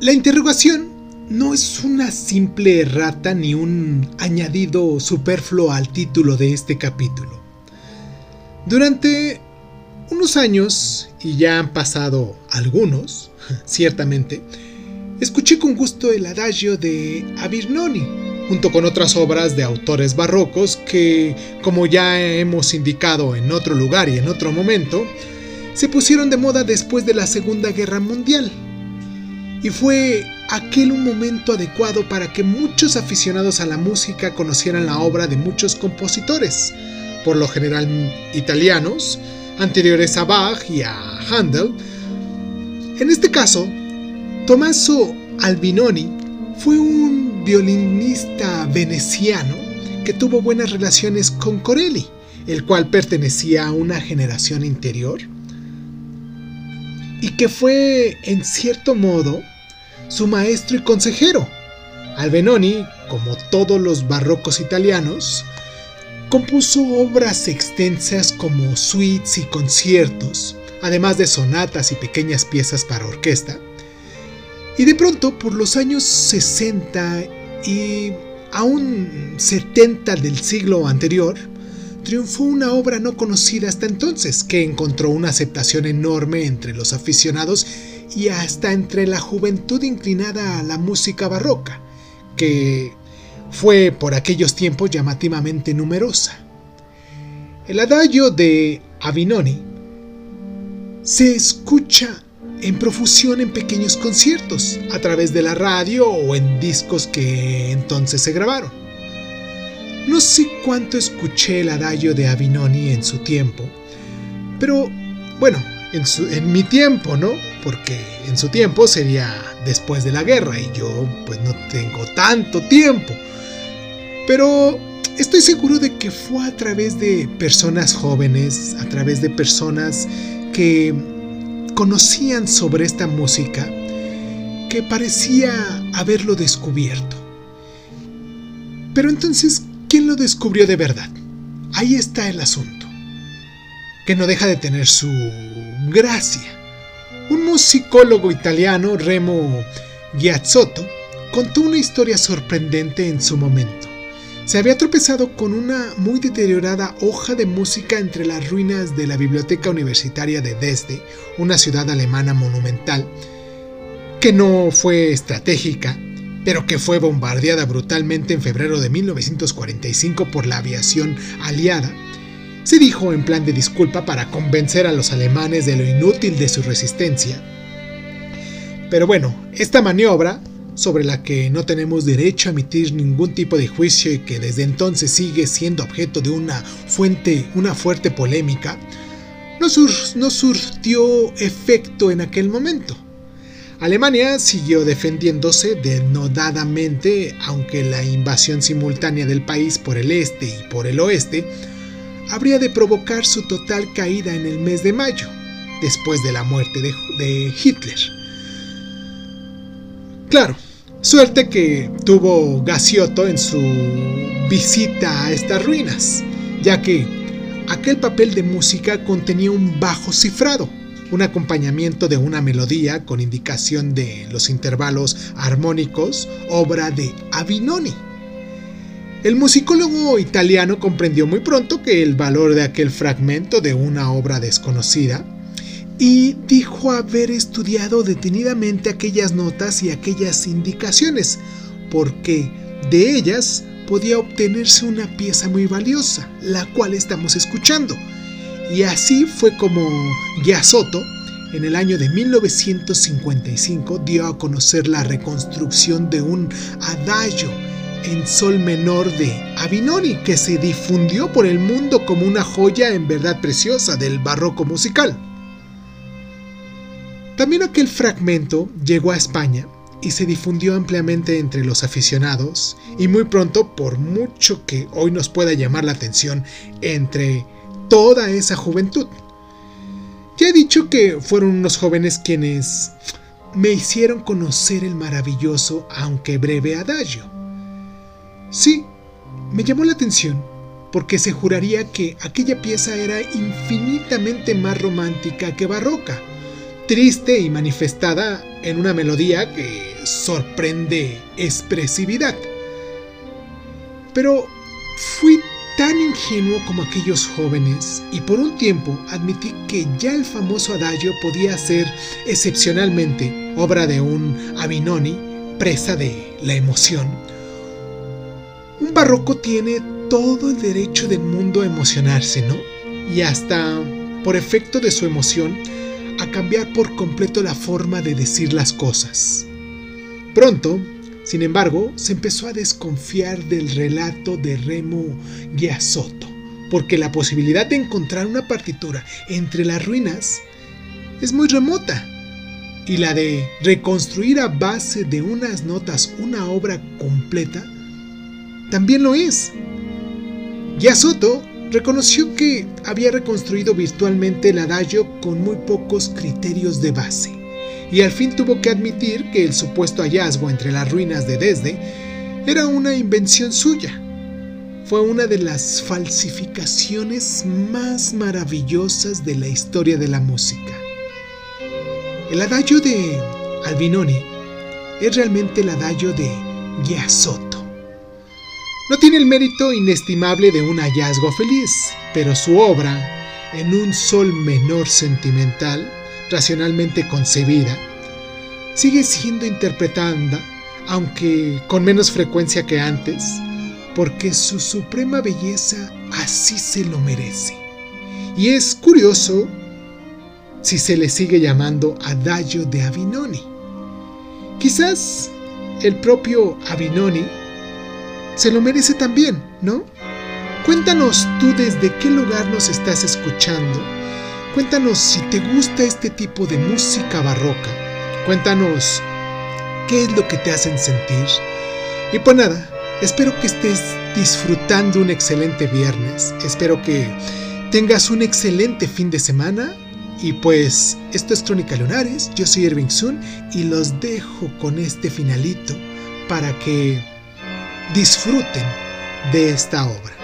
La interrogación no es una simple errata ni un añadido superfluo al título de este capítulo. Durante unos años, y ya han pasado algunos, ciertamente, escuché con gusto el adagio de Avirnoni, junto con otras obras de autores barrocos que, como ya hemos indicado en otro lugar y en otro momento, se pusieron de moda después de la Segunda Guerra Mundial. Y fue aquel un momento adecuado para que muchos aficionados a la música conocieran la obra de muchos compositores, por lo general italianos, anteriores a Bach y a Handel. En este caso, Tommaso Albinoni fue un violinista veneciano que tuvo buenas relaciones con Corelli, el cual pertenecía a una generación interior y que fue, en cierto modo, su maestro y consejero. Albinoni, como todos los barrocos italianos, compuso obras extensas como suites y conciertos, además de sonatas y pequeñas piezas para orquesta. Y de pronto, por los años 60 y aún 70 del siglo anterior, triunfó una obra no conocida hasta entonces, que encontró una aceptación enorme entre los aficionados y hasta entre la juventud inclinada a la música barroca, que fue por aquellos tiempos llamativamente numerosa. El adagio de Avinoni se escucha en profusión en pequeños conciertos, a través de la radio o en discos que entonces se grabaron. No sé cuánto escuché el adagio de Avinoni en su tiempo, pero bueno, en, en mi tiempo, ¿no? Porque en su tiempo sería después de la guerra y yo pues no tengo tanto tiempo. Pero estoy seguro de que fue a través de personas jóvenes, a través de personas que conocían sobre esta música, que parecía haberlo descubierto. Pero entonces, ¿quién lo descubrió de verdad? Ahí está el asunto, que no deja de tener su gracia. Un musicólogo italiano, Remo Giazzotto, contó una historia sorprendente en su momento se había tropezado con una muy deteriorada hoja de música entre las ruinas de la Biblioteca Universitaria de Dresde, una ciudad alemana monumental, que no fue estratégica, pero que fue bombardeada brutalmente en febrero de 1945 por la aviación aliada, se dijo en plan de disculpa para convencer a los alemanes de lo inútil de su resistencia. Pero bueno, esta maniobra sobre la que no tenemos derecho a emitir ningún tipo de juicio y que desde entonces sigue siendo objeto de una fuente, una fuerte polémica, no, no surtió efecto en aquel momento. Alemania siguió defendiéndose denodadamente, aunque la invasión simultánea del país por el este y por el oeste habría de provocar su total caída en el mes de mayo, después de la muerte de, Hitler. Claro, Suerte que tuvo Gaciotto en su visita a estas ruinas, ya que aquel papel de música contenía un bajo cifrado, un acompañamiento de una melodía con indicación de los intervalos armónicos, obra de Avinoni. El musicólogo italiano comprendió muy pronto que el valor de aquel fragmento de una obra desconocida y dijo haber estudiado detenidamente aquellas notas y aquellas indicaciones, porque de ellas podía obtenerse una pieza muy valiosa, la cual estamos escuchando. Y así fue como Giasotto, en el año de 1955, dio a conocer la reconstrucción de un adagio en sol menor de Avinori, que se difundió por el mundo como una joya en verdad preciosa del barroco musical. También aquel fragmento llegó a España y se difundió ampliamente entre los aficionados y muy pronto, por mucho que hoy nos pueda llamar la atención, entre toda esa juventud. Ya he dicho que fueron unos jóvenes quienes me hicieron conocer el maravilloso, aunque breve adagio. Sí, me llamó la atención porque se juraría que aquella pieza era infinitamente más romántica que barroca triste y manifestada en una melodía que sorprende expresividad. Pero fui tan ingenuo como aquellos jóvenes y por un tiempo admití que ya el famoso adagio podía ser excepcionalmente obra de un Avinoni, presa de la emoción. Un barroco tiene todo el derecho del mundo a emocionarse, ¿no? Y hasta, por efecto de su emoción, a cambiar por completo la forma de decir las cosas. Pronto, sin embargo, se empezó a desconfiar del relato de Remo Giasotto, porque la posibilidad de encontrar una partitura entre las ruinas es muy remota, y la de reconstruir a base de unas notas una obra completa también lo es. Giasotto reconoció que había reconstruido virtualmente el adagio con muy pocos criterios de base y al fin tuvo que admitir que el supuesto hallazgo entre las ruinas de Desde era una invención suya. Fue una de las falsificaciones más maravillosas de la historia de la música. El adagio de Albinoni es realmente el adagio de Giasotto. No tiene el mérito inestimable de un hallazgo feliz, pero su obra, en un sol menor sentimental, racionalmente concebida, sigue siendo interpretada, aunque con menos frecuencia que antes, porque su suprema belleza así se lo merece. Y es curioso si se le sigue llamando Adagio de Avinoni. Quizás el propio Avinoni se lo merece también, ¿no? Cuéntanos tú desde qué lugar nos estás escuchando Cuéntanos si te gusta este tipo de música barroca. Cuéntanos qué es lo que te hacen sentir. Y pues nada, espero que estés disfrutando un excelente viernes. Espero que tengas un excelente fin de semana. Y pues esto es Crónica Lunares, yo soy Irving Sun y los dejo con este finalito para que disfruten de esta obra.